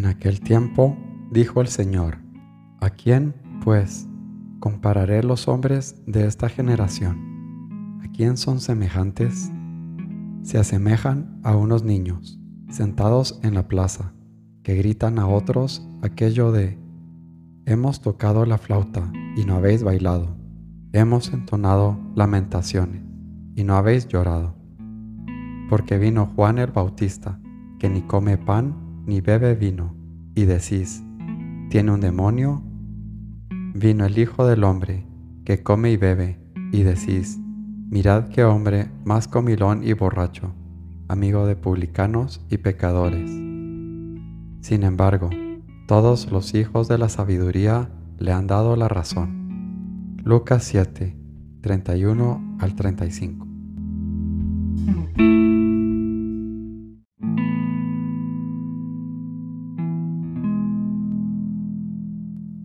En aquel tiempo dijo el Señor, ¿a quién, pues, compararé los hombres de esta generación? ¿A quién son semejantes? Se asemejan a unos niños, sentados en la plaza, que gritan a otros aquello de, hemos tocado la flauta y no habéis bailado, hemos entonado lamentaciones y no habéis llorado. Porque vino Juan el Bautista, que ni come pan ni bebe vino, y decís, ¿tiene un demonio? Vino el Hijo del Hombre, que come y bebe, y decís, mirad qué hombre más comilón y borracho, amigo de publicanos y pecadores. Sin embargo, todos los hijos de la sabiduría le han dado la razón. Lucas 7, 31 al 35.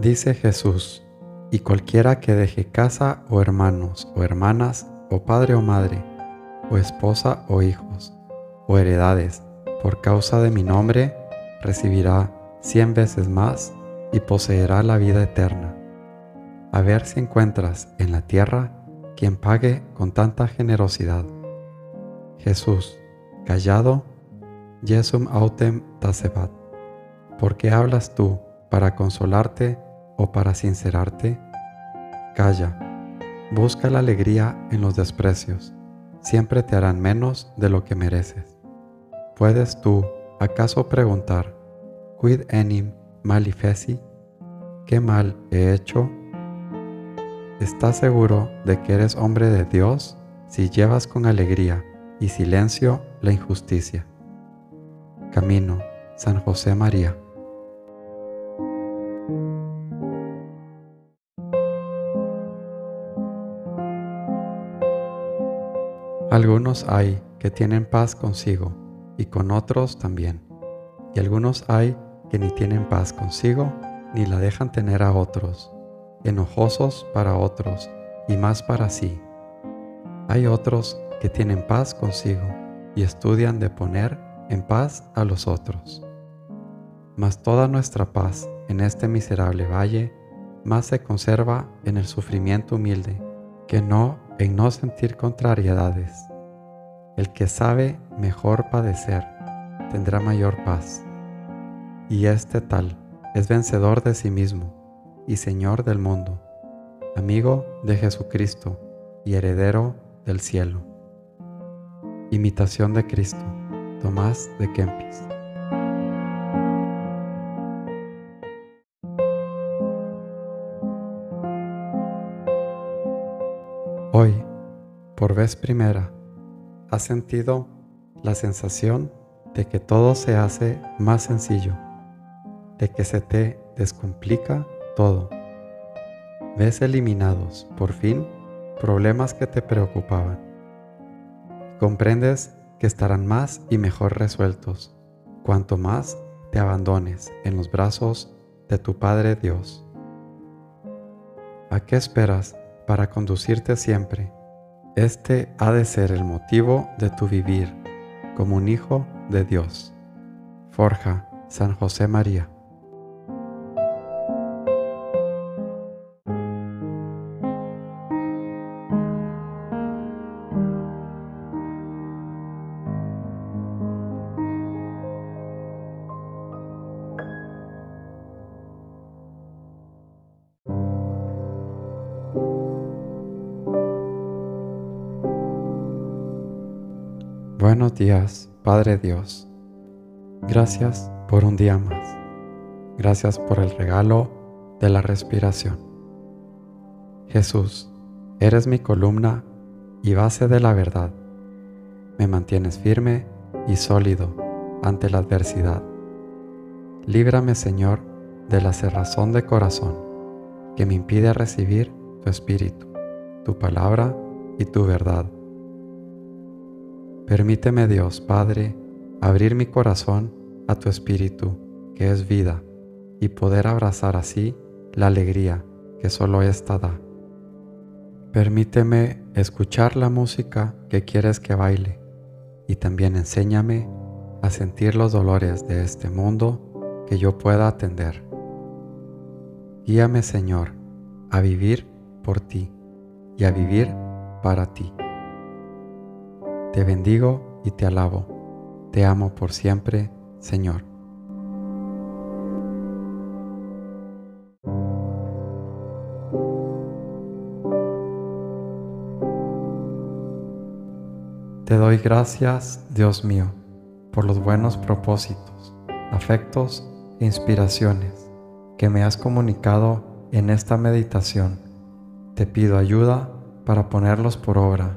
Dice Jesús, y cualquiera que deje casa o hermanos o hermanas o padre o madre o esposa o hijos o heredades por causa de mi nombre, recibirá cien veces más y poseerá la vida eterna. A ver si encuentras en la tierra quien pague con tanta generosidad. Jesús, callado, Jesum autem tacebat. ¿Por qué hablas tú para consolarte o para sincerarte? Calla, busca la alegría en los desprecios, siempre te harán menos de lo que mereces. ¿Puedes tú acaso preguntar, quid enim malifeci? ¿Qué mal he hecho? ¿Estás seguro de que eres hombre de Dios si llevas con alegría y silencio la injusticia? Camino, San José María. Algunos hay que tienen paz consigo y con otros también, y algunos hay que ni tienen paz consigo ni la dejan tener a otros, enojosos para otros y más para sí. Hay otros que tienen paz consigo y estudian de poner en paz a los otros. Mas toda nuestra paz en este miserable valle más se conserva en el sufrimiento humilde que no en no sentir contrariedades. El que sabe mejor padecer tendrá mayor paz. Y este tal es vencedor de sí mismo y Señor del mundo, amigo de Jesucristo y heredero del cielo. Imitación de Cristo, Tomás de Kempis. Hoy, por vez primera, ¿has sentido la sensación de que todo se hace más sencillo, de que se te descomplica todo? ¿Ves eliminados, por fin, problemas que te preocupaban? Comprendes que estarán más y mejor resueltos cuanto más te abandones en los brazos de tu Padre Dios. ¿A qué esperas para conducirte siempre. Este ha de ser el motivo de tu vivir como un hijo de Dios. Forja San José María. Buenos días, Padre Dios. Gracias por un día más. Gracias por el regalo de la respiración. Jesús, eres mi columna y base de la verdad. Me mantienes firme y sólido ante la adversidad. Líbrame, Señor, de la cerrazón de corazón que me impide recibir tu espíritu, tu palabra y tu verdad. Permíteme, Dios Padre, abrir mi corazón a tu espíritu, que es vida, y poder abrazar así la alegría que solo ésta da. Permíteme escuchar la música que quieres que baile y también enséñame a sentir los dolores de este mundo que yo pueda atender. Guíame, Señor, a vivir por ti y a vivir para ti. Te bendigo y te alabo. Te amo por siempre, Señor. Te doy gracias, Dios mío, por los buenos propósitos, afectos e inspiraciones que me has comunicado en esta meditación. Te pido ayuda para ponerlos por obra.